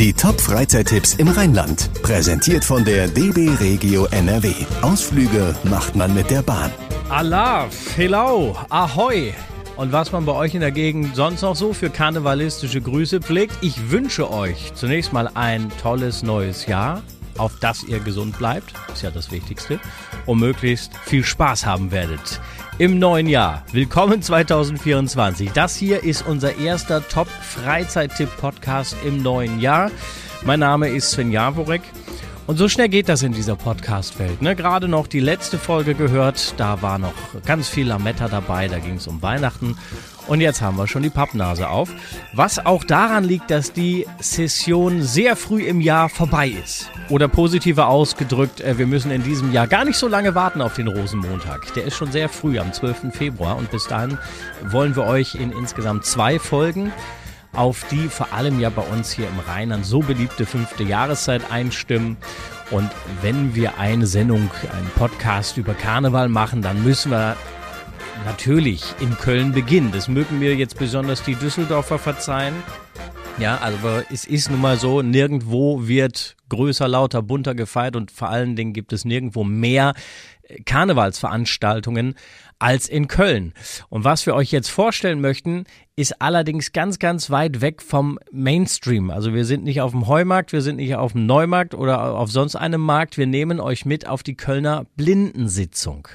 Die Top-Freizeittipps im Rheinland. Präsentiert von der DB Regio NRW. Ausflüge macht man mit der Bahn. Alaf, hello, ahoi. Und was man bei euch in der Gegend sonst noch so für karnevalistische Grüße pflegt, ich wünsche euch zunächst mal ein tolles neues Jahr, auf das ihr gesund bleibt, ist ja das Wichtigste, und möglichst viel Spaß haben werdet im neuen Jahr. Willkommen 2024. Das hier ist unser erster Top-Freizeit-Tipp-Podcast im neuen Jahr. Mein Name ist Sven Jaworek. Und so schnell geht das in dieser Podcast-Welt. Ne? Gerade noch die letzte Folge gehört, da war noch ganz viel Lametta dabei, da ging es um Weihnachten. Und jetzt haben wir schon die Pappnase auf. Was auch daran liegt, dass die Session sehr früh im Jahr vorbei ist. Oder positiver ausgedrückt, äh, wir müssen in diesem Jahr gar nicht so lange warten auf den Rosenmontag. Der ist schon sehr früh, am 12. Februar. Und bis dahin wollen wir euch in insgesamt zwei Folgen auf die vor allem ja bei uns hier im Rheinland so beliebte fünfte Jahreszeit einstimmen. Und wenn wir eine Sendung, einen Podcast über Karneval machen, dann müssen wir natürlich in Köln beginnen. Das mögen mir jetzt besonders die Düsseldorfer verzeihen. Ja, also es ist nun mal so, nirgendwo wird größer, lauter, bunter gefeiert und vor allen Dingen gibt es nirgendwo mehr Karnevalsveranstaltungen als in Köln. Und was wir euch jetzt vorstellen möchten, ist allerdings ganz, ganz weit weg vom Mainstream. Also wir sind nicht auf dem Heumarkt, wir sind nicht auf dem Neumarkt oder auf sonst einem Markt. Wir nehmen euch mit auf die Kölner Blindensitzung.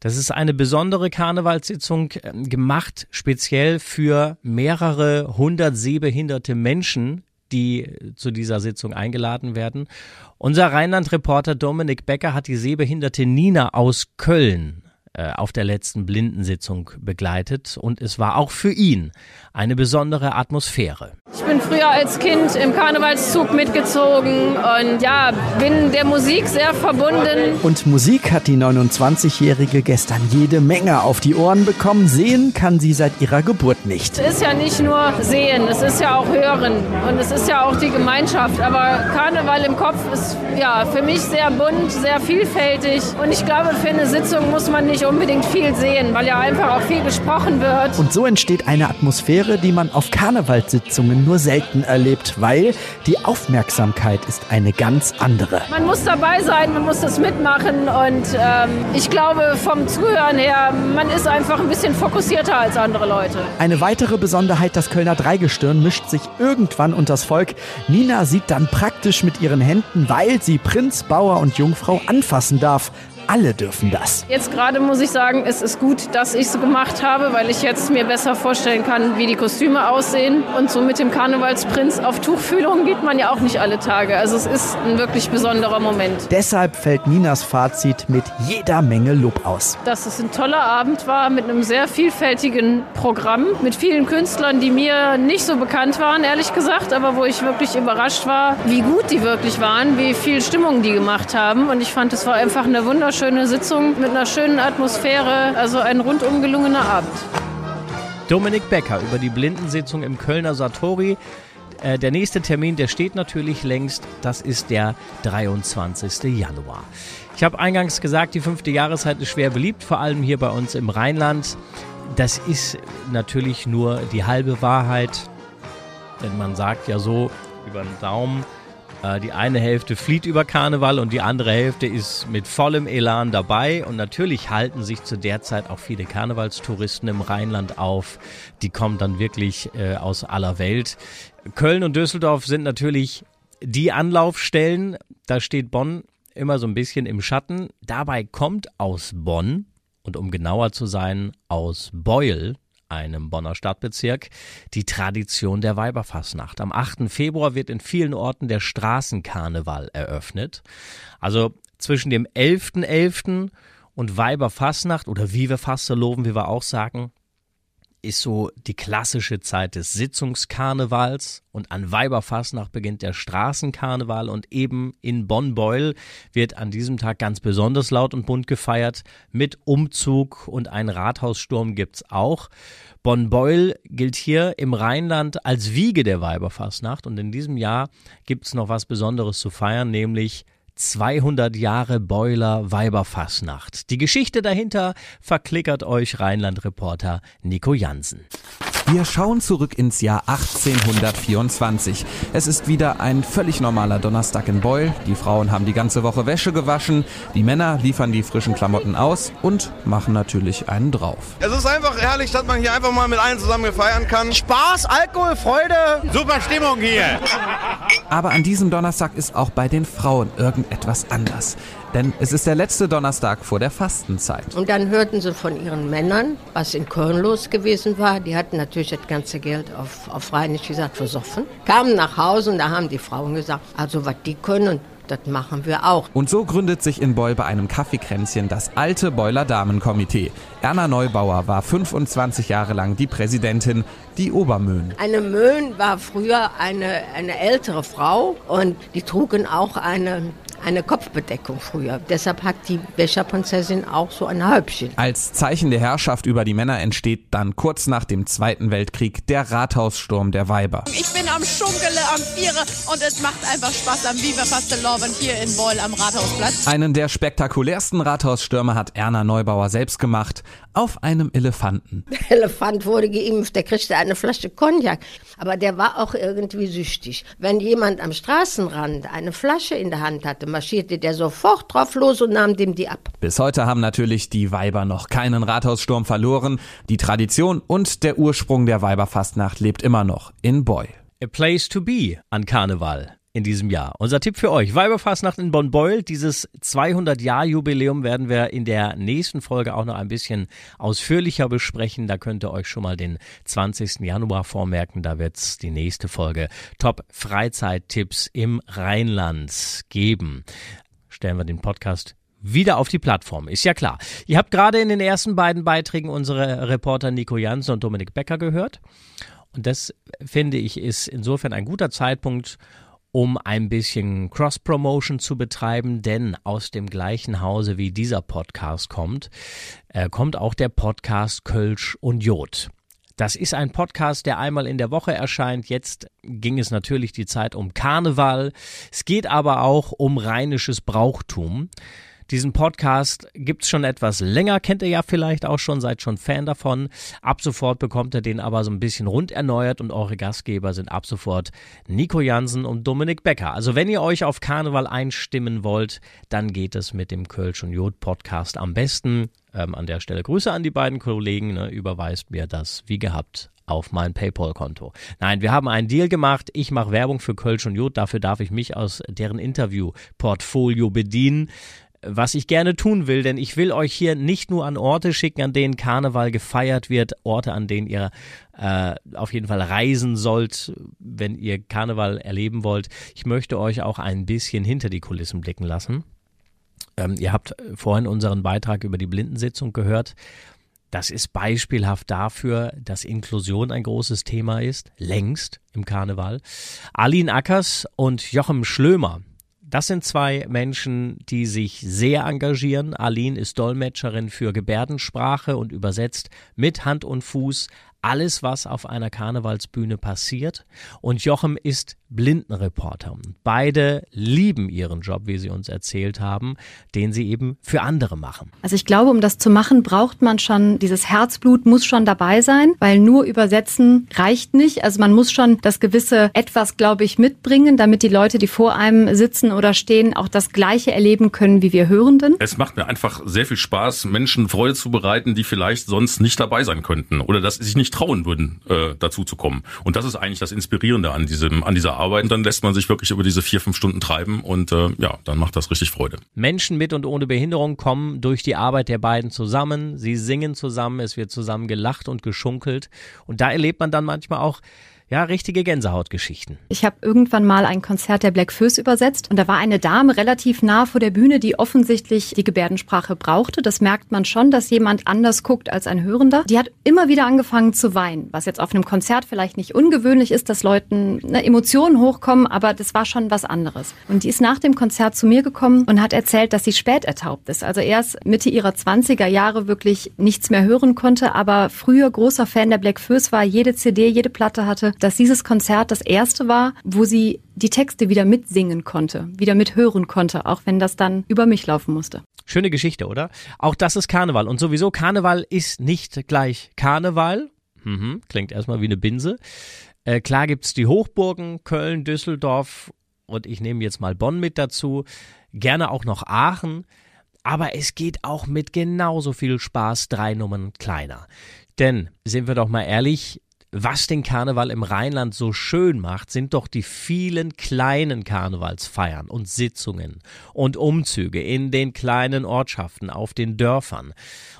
Das ist eine besondere Karnevalssitzung ähm, gemacht speziell für mehrere hundert sehbehinderte Menschen, die zu dieser Sitzung eingeladen werden. Unser Rheinland-Reporter Dominik Becker hat die sehbehinderte Nina aus Köln äh, auf der letzten Blindensitzung begleitet und es war auch für ihn eine besondere Atmosphäre. Ich bin früher als Kind im Karnevalszug mitgezogen und ja, bin der Musik sehr verbunden. Und Musik hat die 29-Jährige gestern jede Menge auf die Ohren bekommen. Sehen kann sie seit ihrer Geburt nicht. Es ist ja nicht nur Sehen, es ist ja auch Hören und es ist ja auch die Gemeinschaft. Aber Karneval im Kopf ist ja für mich sehr bunt, sehr vielfältig und ich glaube, für eine Sitzung muss man nicht unbedingt viel sehen, weil ja einfach auch viel gesprochen wird. Und so entsteht eine Atmosphäre, die man auf Karnevalssitzungen nur selten erlebt, weil die Aufmerksamkeit ist eine ganz andere. Man muss dabei sein, man muss das mitmachen und ähm, ich glaube vom Zuhören her, man ist einfach ein bisschen fokussierter als andere Leute. Eine weitere Besonderheit, das Kölner Dreigestirn mischt sich irgendwann unters Volk. Nina sieht dann praktisch mit ihren Händen, weil sie Prinz, Bauer und Jungfrau anfassen darf alle dürfen das. Jetzt gerade muss ich sagen, es ist gut, dass ich es gemacht habe, weil ich jetzt mir besser vorstellen kann, wie die Kostüme aussehen. Und so mit dem Karnevalsprinz auf Tuchfühlung geht man ja auch nicht alle Tage. Also es ist ein wirklich besonderer Moment. Deshalb fällt Ninas Fazit mit jeder Menge Lob aus. Dass es ein toller Abend war mit einem sehr vielfältigen Programm, mit vielen Künstlern, die mir nicht so bekannt waren, ehrlich gesagt, aber wo ich wirklich überrascht war, wie gut die wirklich waren, wie viel Stimmung die gemacht haben. Und ich fand, es war einfach eine wunderschöne wunderschöne Sitzung mit einer schönen Atmosphäre. Also ein rundum gelungener Abend. Dominik Becker über die Blindensitzung im Kölner Satori. Äh, der nächste Termin, der steht natürlich längst. Das ist der 23. Januar. Ich habe eingangs gesagt, die fünfte Jahreszeit ist schwer beliebt, vor allem hier bei uns im Rheinland. Das ist natürlich nur die halbe Wahrheit, denn man sagt ja so über den Daumen, die eine Hälfte flieht über Karneval und die andere Hälfte ist mit vollem Elan dabei. Und natürlich halten sich zu der Zeit auch viele Karnevalstouristen im Rheinland auf. Die kommen dann wirklich äh, aus aller Welt. Köln und Düsseldorf sind natürlich die Anlaufstellen. Da steht Bonn immer so ein bisschen im Schatten. Dabei kommt aus Bonn und um genauer zu sein, aus Beul, einem Bonner Stadtbezirk, die Tradition der Weiberfassnacht. Am 8. Februar wird in vielen Orten der Straßenkarneval eröffnet. Also zwischen dem 11.11. .11. und Weiberfassnacht oder Vive Fasteloven, wie wir auch sagen, ist so die klassische Zeit des Sitzungskarnevals und an Weiberfastnacht beginnt der Straßenkarneval und eben in Bonn-Beul wird an diesem Tag ganz besonders laut und bunt gefeiert mit Umzug und einen Rathaussturm gibt's auch. Bonn-Beul gilt hier im Rheinland als Wiege der Weiberfastnacht und in diesem Jahr gibt's noch was Besonderes zu feiern, nämlich 200 Jahre Boiler Weiberfassnacht. Die Geschichte dahinter verklickert euch Rheinland-Reporter Nico Jansen. Wir schauen zurück ins Jahr 1824. Es ist wieder ein völlig normaler Donnerstag in Beul. Die Frauen haben die ganze Woche Wäsche gewaschen, die Männer liefern die frischen Klamotten aus und machen natürlich einen drauf. Es ist einfach herrlich, dass man hier einfach mal mit allen zusammen feiern kann. Spaß, Alkohol, Freude. Super Stimmung hier. Aber an diesem Donnerstag ist auch bei den Frauen irgendetwas anders. Denn es ist der letzte Donnerstag vor der Fastenzeit. Und dann hörten sie von ihren Männern, was in Köln los gewesen war. Die hatten natürlich das ganze Geld auf, auf Rheinisch gesagt versoffen. Kamen nach Hause und da haben die Frauen gesagt, also was die können, das machen wir auch. Und so gründet sich in Beul bei einem Kaffeekränzchen das alte Beuler Damenkomitee. Erna Neubauer war 25 Jahre lang die Präsidentin, die Obermöhn. Eine Möhn war früher eine, eine ältere Frau und die trugen auch eine eine Kopfbedeckung früher. Deshalb hat die Becherprinzessin auch so ein Häubchen. Als Zeichen der Herrschaft über die Männer entsteht dann kurz nach dem Zweiten Weltkrieg der Rathaussturm der Weiber. Ich bin am Schunkele, am Viere und es macht einfach Spaß am Viva Fasteloven hier in Beul am Rathausplatz. Einen der spektakulärsten Rathausstürme hat Erna Neubauer selbst gemacht, auf einem Elefanten. Der Elefant wurde geimpft, der kriegte eine Flasche Cognac. Aber der war auch irgendwie süchtig. Wenn jemand am Straßenrand eine Flasche in der Hand hatte, marschierte der sofort drauf los und nahm dem die ab. Bis heute haben natürlich die Weiber noch keinen Rathaussturm verloren. Die Tradition und der Ursprung der Weiberfastnacht lebt immer noch in Boy. A place to be an Karneval in diesem Jahr. Unser Tipp für euch, Weiberfastnacht in Bonn-Beul. Dieses 200-Jahr-Jubiläum werden wir in der nächsten Folge auch noch ein bisschen ausführlicher besprechen. Da könnt ihr euch schon mal den 20. Januar vormerken. Da wird es die nächste Folge Top Freizeittipps im Rheinland geben. Stellen wir den Podcast wieder auf die Plattform. Ist ja klar. Ihr habt gerade in den ersten beiden Beiträgen unsere Reporter Nico Jansen und Dominik Becker gehört. Und das finde ich ist insofern ein guter Zeitpunkt, um ein bisschen Cross-Promotion zu betreiben, denn aus dem gleichen Hause wie dieser Podcast kommt, äh, kommt auch der Podcast Kölsch und Jod. Das ist ein Podcast, der einmal in der Woche erscheint. Jetzt ging es natürlich die Zeit um Karneval. Es geht aber auch um rheinisches Brauchtum. Diesen Podcast gibt's schon etwas länger, kennt ihr ja vielleicht auch schon, seid schon Fan davon. Ab sofort bekommt ihr den aber so ein bisschen rund erneuert und eure Gastgeber sind ab sofort Nico Jansen und Dominik Becker. Also wenn ihr euch auf Karneval einstimmen wollt, dann geht es mit dem Kölsch und Jod Podcast am besten. Ähm, an der Stelle Grüße an die beiden Kollegen, ne, überweist mir das wie gehabt auf mein PayPal-Konto. Nein, wir haben einen Deal gemacht. Ich mache Werbung für Kölsch und Jod. Dafür darf ich mich aus deren Interview-Portfolio bedienen was ich gerne tun will, denn ich will euch hier nicht nur an Orte schicken, an denen Karneval gefeiert wird, Orte, an denen ihr äh, auf jeden Fall reisen sollt, wenn ihr Karneval erleben wollt. Ich möchte euch auch ein bisschen hinter die Kulissen blicken lassen. Ähm, ihr habt vorhin unseren Beitrag über die Blindensitzung gehört. Das ist beispielhaft dafür, dass Inklusion ein großes Thema ist, längst im Karneval. Aline Ackers und Jochem Schlömer, das sind zwei Menschen, die sich sehr engagieren. Aline ist Dolmetscherin für Gebärdensprache und übersetzt mit Hand und Fuß alles, was auf einer Karnevalsbühne passiert. Und Jochem ist Blindenreporter. Beide lieben ihren Job, wie sie uns erzählt haben, den sie eben für andere machen. Also ich glaube, um das zu machen, braucht man schon, dieses Herzblut muss schon dabei sein, weil nur übersetzen reicht nicht. Also man muss schon das gewisse etwas, glaube ich, mitbringen, damit die Leute, die vor einem sitzen oder stehen, auch das Gleiche erleben können wie wir Hörenden. Es macht mir einfach sehr viel Spaß, Menschen Freude zu bereiten, die vielleicht sonst nicht dabei sein könnten oder dass sie sich nicht trauen würden, äh, dazu zu kommen. Und das ist eigentlich das Inspirierende an diesem, an dieser Arbeit. Und dann lässt man sich wirklich über diese vier, fünf Stunden treiben und äh, ja, dann macht das richtig Freude. Menschen mit und ohne Behinderung kommen durch die Arbeit der beiden zusammen. Sie singen zusammen, es wird zusammen gelacht und geschunkelt. Und da erlebt man dann manchmal auch ja, richtige Gänsehautgeschichten. Ich habe irgendwann mal ein Konzert der Black Föß übersetzt und da war eine Dame relativ nah vor der Bühne, die offensichtlich die Gebärdensprache brauchte. Das merkt man schon, dass jemand anders guckt als ein Hörender. Die hat immer wieder angefangen zu weinen, was jetzt auf einem Konzert vielleicht nicht ungewöhnlich ist, dass Leuten ne, Emotionen hochkommen, aber das war schon was anderes. Und die ist nach dem Konzert zu mir gekommen und hat erzählt, dass sie spät ertaubt ist. Also erst Mitte ihrer 20er Jahre wirklich nichts mehr hören konnte, aber früher großer Fan der Black Föß war, jede CD, jede Platte hatte dass dieses Konzert das erste war, wo sie die Texte wieder mitsingen konnte, wieder mithören konnte, auch wenn das dann über mich laufen musste. Schöne Geschichte, oder? Auch das ist Karneval. Und sowieso, Karneval ist nicht gleich Karneval. Mhm, klingt erstmal wie eine Binse. Äh, klar gibt's die Hochburgen, Köln, Düsseldorf und ich nehme jetzt mal Bonn mit dazu. Gerne auch noch Aachen. Aber es geht auch mit genauso viel Spaß drei Nummern kleiner. Denn, sind wir doch mal ehrlich, was den Karneval im Rheinland so schön macht, sind doch die vielen kleinen Karnevalsfeiern und Sitzungen und Umzüge in den kleinen Ortschaften auf den Dörfern.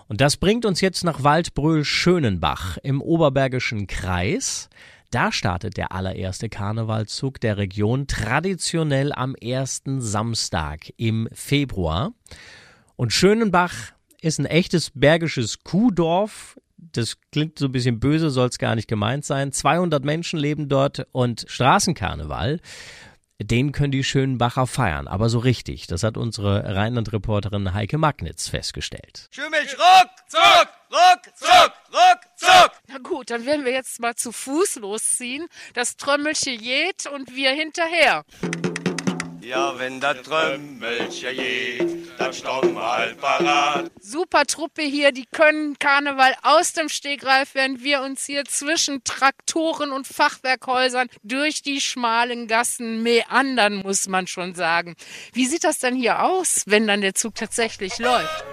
Und das bringt uns jetzt nach Waldbröl-Schönenbach im Oberbergischen Kreis. Da startet der allererste Karnevalzug der Region traditionell am ersten Samstag im Februar. Und Schönenbach ist ein echtes bergisches Kuhdorf. Das klingt so ein bisschen böse, soll es gar nicht gemeint sein. 200 Menschen leben dort und Straßenkarneval, den können die Schönenbacher feiern, aber so richtig. Das hat unsere Rheinland-Reporterin Heike Magnitz festgestellt. Schümmich, ruck, zuck, ruck, zuck, ruck, zuck. Na gut, dann werden wir jetzt mal zu Fuß losziehen. Das Trömmelche jäht und wir hinterher. Ja, wenn das Trömmelchen geht, dann wir halt parat. Super Truppe hier, die können Karneval aus dem Stegreif, während wir uns hier zwischen Traktoren und Fachwerkhäusern durch die schmalen Gassen meandern, muss man schon sagen. Wie sieht das denn hier aus, wenn dann der Zug tatsächlich läuft?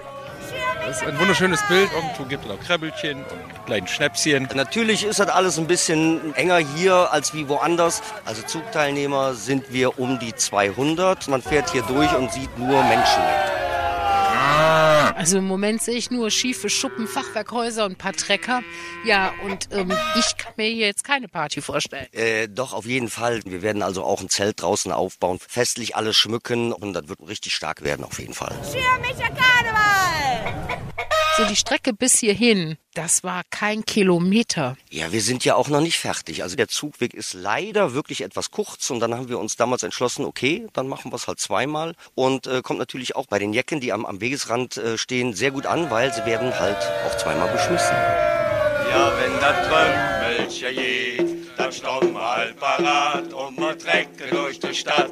Das ist ein wunderschönes Bild. Irgendwo gibt es auch Krabbelchen und kleinen Schnäpschen. Natürlich ist das alles ein bisschen enger hier als wie woanders. Also Zugteilnehmer sind wir um die 200. Man fährt hier durch und sieht nur Menschen. Also im Moment sehe ich nur schiefe Schuppen, Fachwerkhäuser und ein paar Trecker. Ja, und ähm, ich kann mir hier jetzt keine Party vorstellen. Äh, doch, auf jeden Fall. Wir werden also auch ein Zelt draußen aufbauen, festlich alles schmücken und das wird richtig stark werden auf jeden Fall. Schirmischer Karneval! So die Strecke bis hierhin, das war kein Kilometer. Ja, wir sind ja auch noch nicht fertig. Also der Zugweg ist leider wirklich etwas kurz und dann haben wir uns damals entschlossen, okay, dann machen wir es halt zweimal und äh, kommt natürlich auch bei den Jecken, die am, am Wegesrand äh, stehen, sehr gut an, weil sie werden halt auch zweimal beschmissen. Ja, wenn das Trömmelchen geht, dann stehen wir halt parat und wir trecken durch die Stadt.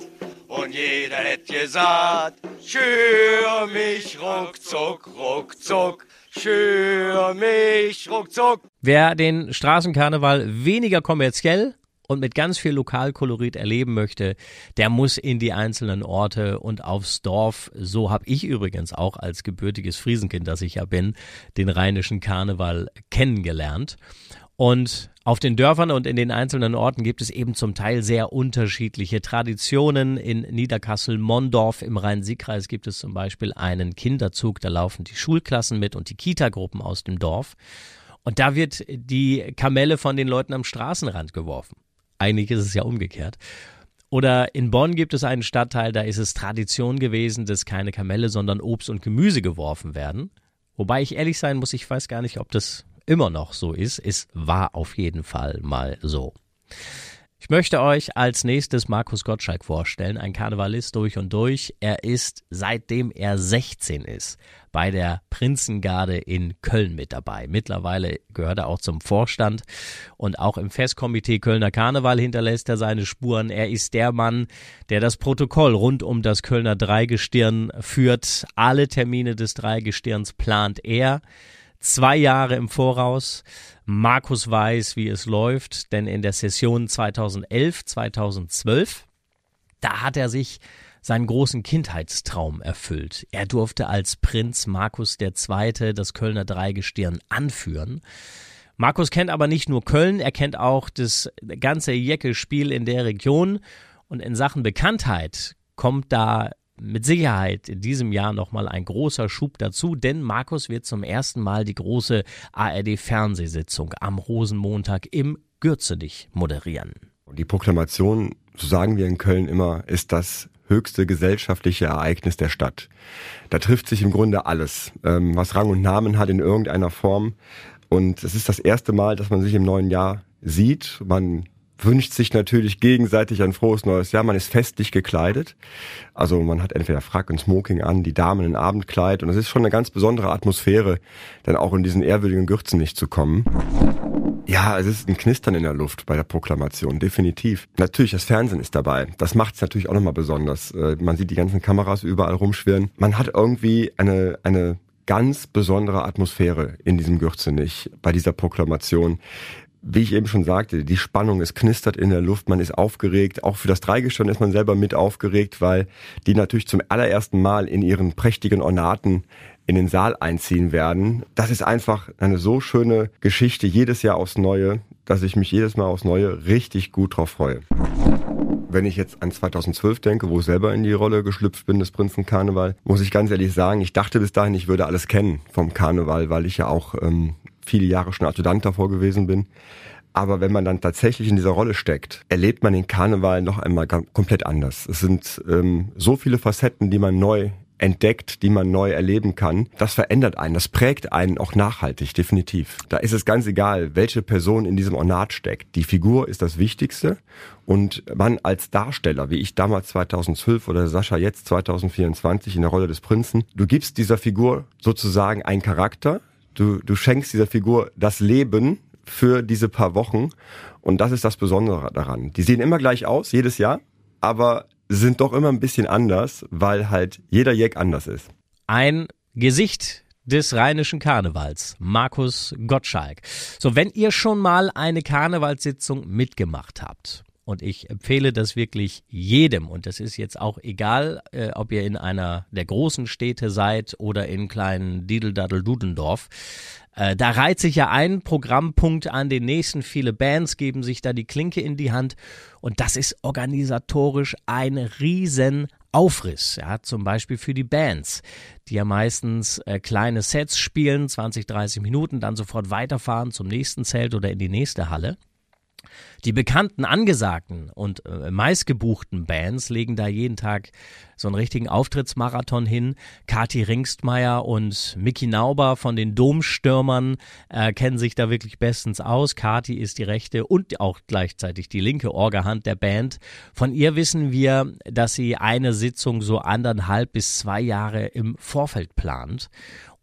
Und jeder hätt gesagt, schür mich ruckzuck, ruckzuck, schür mich ruckzuck. Wer den Straßenkarneval weniger kommerziell und mit ganz viel Lokalkolorit erleben möchte, der muss in die einzelnen Orte und aufs Dorf. So habe ich übrigens auch als gebürtiges Friesenkind, das ich ja bin, den rheinischen Karneval kennengelernt. Und auf den Dörfern und in den einzelnen Orten gibt es eben zum Teil sehr unterschiedliche Traditionen. In Niederkassel-Mondorf im Rhein-Sieg-Kreis gibt es zum Beispiel einen Kinderzug, da laufen die Schulklassen mit und die Kitagruppen aus dem Dorf. Und da wird die Kamelle von den Leuten am Straßenrand geworfen. Eigentlich ist es ja umgekehrt. Oder in Bonn gibt es einen Stadtteil, da ist es Tradition gewesen, dass keine Kamelle, sondern Obst und Gemüse geworfen werden. Wobei ich ehrlich sein muss, ich weiß gar nicht, ob das immer noch so ist. Es war auf jeden Fall mal so. Ich möchte euch als nächstes Markus Gottschalk vorstellen, ein Karnevalist durch und durch. Er ist, seitdem er 16 ist, bei der Prinzengarde in Köln mit dabei. Mittlerweile gehört er auch zum Vorstand und auch im Festkomitee Kölner Karneval hinterlässt er seine Spuren. Er ist der Mann, der das Protokoll rund um das Kölner Dreigestirn führt. Alle Termine des Dreigestirns plant er zwei Jahre im Voraus. Markus weiß, wie es läuft, denn in der Session 2011, 2012, da hat er sich seinen großen Kindheitstraum erfüllt. Er durfte als Prinz Markus II. das Kölner Dreigestirn anführen. Markus kennt aber nicht nur Köln, er kennt auch das ganze Jecke-Spiel in der Region und in Sachen Bekanntheit kommt da mit Sicherheit in diesem Jahr nochmal ein großer Schub dazu, denn Markus wird zum ersten Mal die große ARD-Fernsehsitzung am Rosenmontag im Gürzenich moderieren. Die Proklamation, so sagen wir in Köln immer, ist das höchste gesellschaftliche Ereignis der Stadt. Da trifft sich im Grunde alles, ähm, was Rang und Namen hat in irgendeiner Form. Und es ist das erste Mal, dass man sich im neuen Jahr sieht. Man wünscht sich natürlich gegenseitig ein frohes neues Jahr. Man ist festlich gekleidet. Also man hat entweder Frack und Smoking an, die Damen ein Abendkleid. Und es ist schon eine ganz besondere Atmosphäre, dann auch in diesen ehrwürdigen Gürzen nicht zu kommen. Ja, es ist ein Knistern in der Luft bei der Proklamation, definitiv. Natürlich, das Fernsehen ist dabei. Das macht es natürlich auch nochmal besonders. Äh, man sieht die ganzen Kameras überall rumschwirren. Man hat irgendwie eine, eine ganz besondere Atmosphäre in diesem Gürzenich bei dieser Proklamation. Wie ich eben schon sagte, die Spannung, es knistert in der Luft, man ist aufgeregt. Auch für das Dreigestirn ist man selber mit aufgeregt, weil die natürlich zum allerersten Mal in ihren prächtigen Ornaten in den Saal einziehen werden. Das ist einfach eine so schöne Geschichte jedes Jahr aufs Neue, dass ich mich jedes Mal aufs Neue richtig gut drauf freue. Wenn ich jetzt an 2012 denke, wo ich selber in die Rolle geschlüpft bin des Prinzen Karneval, muss ich ganz ehrlich sagen, ich dachte bis dahin, ich würde alles kennen vom Karneval, weil ich ja auch ähm, viele Jahre schon Adjutant davor gewesen bin. Aber wenn man dann tatsächlich in dieser Rolle steckt, erlebt man den Karneval noch einmal komplett anders. Es sind ähm, so viele Facetten, die man neu entdeckt, die man neu erleben kann. Das verändert einen, das prägt einen auch nachhaltig, definitiv. Da ist es ganz egal, welche Person in diesem Ornat steckt. Die Figur ist das Wichtigste und man als Darsteller, wie ich damals 2012 oder Sascha jetzt 2024 in der Rolle des Prinzen, du gibst dieser Figur sozusagen einen Charakter, du, du schenkst dieser Figur das Leben für diese paar Wochen. Und das ist das Besondere daran. Die sehen immer gleich aus, jedes Jahr, aber sind doch immer ein bisschen anders, weil halt jeder Jack anders ist. Ein Gesicht des rheinischen Karnevals, Markus Gottschalk. So, wenn ihr schon mal eine Karnevalssitzung mitgemacht habt, und ich empfehle das wirklich jedem. Und das ist jetzt auch egal, äh, ob ihr in einer der großen Städte seid oder in kleinen Diedeldaddel-Dudendorf. Äh, da reiht sich ja ein Programmpunkt an den nächsten. Viele Bands geben sich da die Klinke in die Hand und das ist organisatorisch ein riesen Aufriss, ja, zum Beispiel für die Bands, die ja meistens äh, kleine Sets spielen, 20, 30 Minuten, dann sofort weiterfahren zum nächsten Zelt oder in die nächste Halle. Die bekannten, angesagten und äh, meistgebuchten Bands legen da jeden Tag so einen richtigen Auftrittsmarathon hin. Kati Ringstmeier und Mickey Nauber von den Domstürmern äh, kennen sich da wirklich bestens aus. Kati ist die rechte und auch gleichzeitig die linke Orgahand der Band. Von ihr wissen wir, dass sie eine Sitzung so anderthalb bis zwei Jahre im Vorfeld plant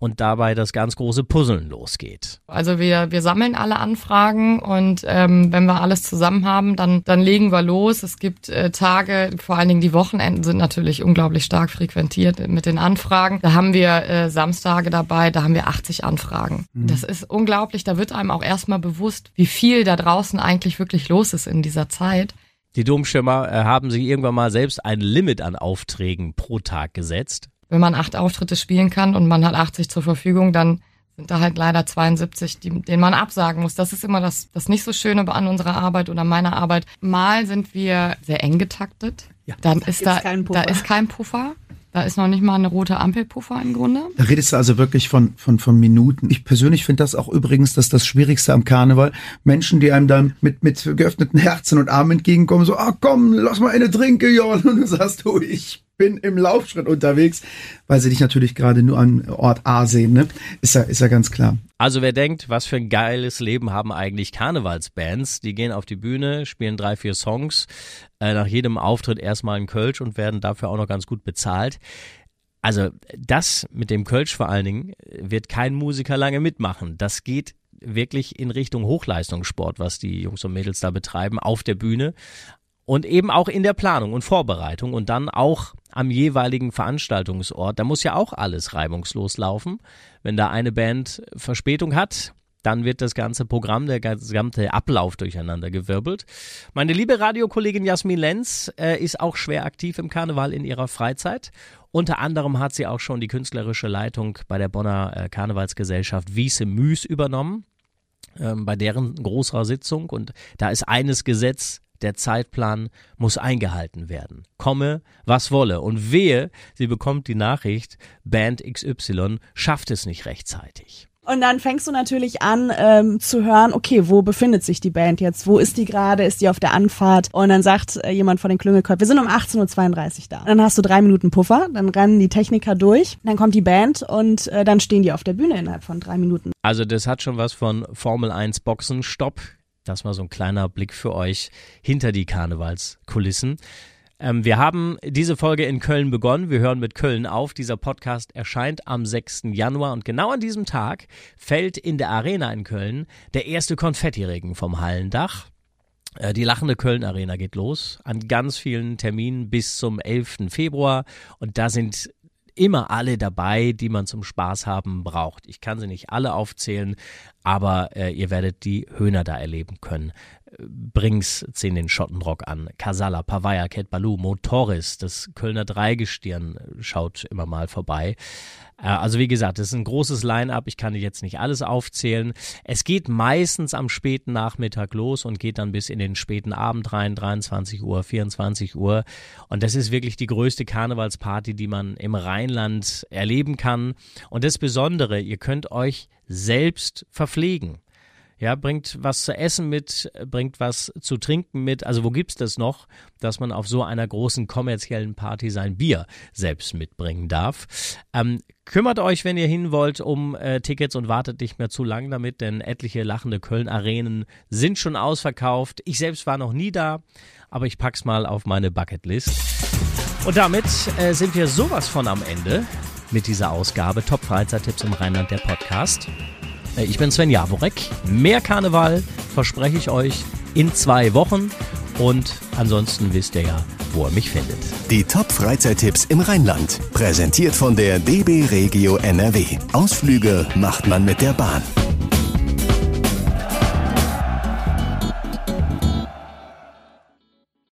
und dabei das ganz große Puzzeln losgeht. Also wir, wir sammeln alle Anfragen und ähm, wenn wir alles zusammen haben, dann, dann legen wir los. Es gibt äh, Tage, vor allen Dingen die Wochenenden sind natürlich unglaublich stark frequentiert mit den Anfragen. Da haben wir äh, Samstage dabei, da haben wir 80 Anfragen. Mhm. Das ist unglaublich, da wird einem auch erstmal bewusst, wie viel da draußen eigentlich wirklich los ist in dieser Zeit. Die Domschirmer äh, haben sich irgendwann mal selbst ein Limit an Aufträgen pro Tag gesetzt wenn man acht Auftritte spielen kann und man hat 80 zur Verfügung, dann sind da halt leider 72, die, denen man absagen muss. Das ist immer das, das nicht so Schöne an unserer Arbeit oder meiner Arbeit. Mal sind wir sehr eng getaktet. Ja, dann ist da, da ist kein Puffer. Da ist noch nicht mal eine rote Ampelpuffer im Grunde. Da redest du also wirklich von, von, von Minuten. Ich persönlich finde das auch übrigens das, das Schwierigste am Karneval. Menschen, die einem dann mit, mit geöffneten Herzen und Armen entgegenkommen, so, ah komm, lass mal eine trinke, Jon. Und du sagst, du, ich bin im Laufschritt unterwegs, weil sie dich natürlich gerade nur an Ort A sehen, ne? Ist ja, ist ja ganz klar. Also wer denkt, was für ein geiles Leben haben eigentlich Karnevalsbands? Die gehen auf die Bühne, spielen drei, vier Songs, äh, nach jedem Auftritt erstmal ein Kölsch und werden dafür auch noch ganz gut bezahlt. Also das mit dem Kölsch vor allen Dingen wird kein Musiker lange mitmachen. Das geht wirklich in Richtung Hochleistungssport, was die Jungs und Mädels da betreiben, auf der Bühne und eben auch in der Planung und Vorbereitung und dann auch am jeweiligen Veranstaltungsort. Da muss ja auch alles reibungslos laufen. Wenn da eine Band Verspätung hat, dann wird das ganze Programm, der gesamte Ablauf durcheinander gewirbelt. Meine liebe Radiokollegin Jasmin Lenz äh, ist auch schwer aktiv im Karneval in ihrer Freizeit. Unter anderem hat sie auch schon die künstlerische Leitung bei der Bonner äh, Karnevalsgesellschaft Wiese Müs übernommen, ähm, bei deren großer Sitzung. Und da ist eines Gesetz der Zeitplan muss eingehalten werden. Komme, was wolle. Und wehe, sie bekommt die Nachricht, Band XY schafft es nicht rechtzeitig. Und dann fängst du natürlich an ähm, zu hören, okay, wo befindet sich die Band jetzt? Wo ist die gerade? Ist die auf der Anfahrt? Und dann sagt äh, jemand von den Klüngelkopf, wir sind um 18.32 Uhr da. Dann hast du drei Minuten Puffer, dann rennen die Techniker durch, dann kommt die Band und äh, dann stehen die auf der Bühne innerhalb von drei Minuten. Also das hat schon was von Formel 1 Boxenstopp das mal so ein kleiner Blick für euch hinter die Karnevalskulissen. Ähm, wir haben diese Folge in Köln begonnen. Wir hören mit Köln auf. Dieser Podcast erscheint am 6. Januar und genau an diesem Tag fällt in der Arena in Köln der erste Konfettiregen vom Hallendach. Äh, die lachende Köln Arena geht los an ganz vielen Terminen bis zum 11. Februar und da sind immer alle dabei, die man zum Spaß haben braucht. Ich kann sie nicht alle aufzählen, aber äh, ihr werdet die Höhner da erleben können. Brings ziehen den Schottenrock an. Casala, Pavaya, Cat Baloo, Motoris, das Kölner Dreigestirn schaut immer mal vorbei. Äh, also wie gesagt, es ist ein großes Line-up. Ich kann jetzt nicht alles aufzählen. Es geht meistens am späten Nachmittag los und geht dann bis in den späten Abend rein, 23 Uhr, 24 Uhr. Und das ist wirklich die größte Karnevalsparty, die man im Rheinland erleben kann. Und das Besondere, ihr könnt euch selbst verpflegen. Ja, bringt was zu essen mit, bringt was zu trinken mit. Also wo gibt's das noch, dass man auf so einer großen kommerziellen Party sein Bier selbst mitbringen darf? Ähm, kümmert euch, wenn ihr hin wollt, um äh, Tickets und wartet nicht mehr zu lang damit, denn etliche lachende Köln-Arenen sind schon ausverkauft. Ich selbst war noch nie da, aber ich pack's mal auf meine Bucketlist. Und damit äh, sind wir sowas von am Ende mit dieser Ausgabe Top Freizeittipps im Rheinland der Podcast. Äh, ich bin Sven Jaworek. Mehr Karneval verspreche ich euch in zwei Wochen. Und ansonsten wisst ihr ja, wo ihr mich findet. Die Top-Freizeittipps im Rheinland. Präsentiert von der DB Regio NRW. Ausflüge macht man mit der Bahn.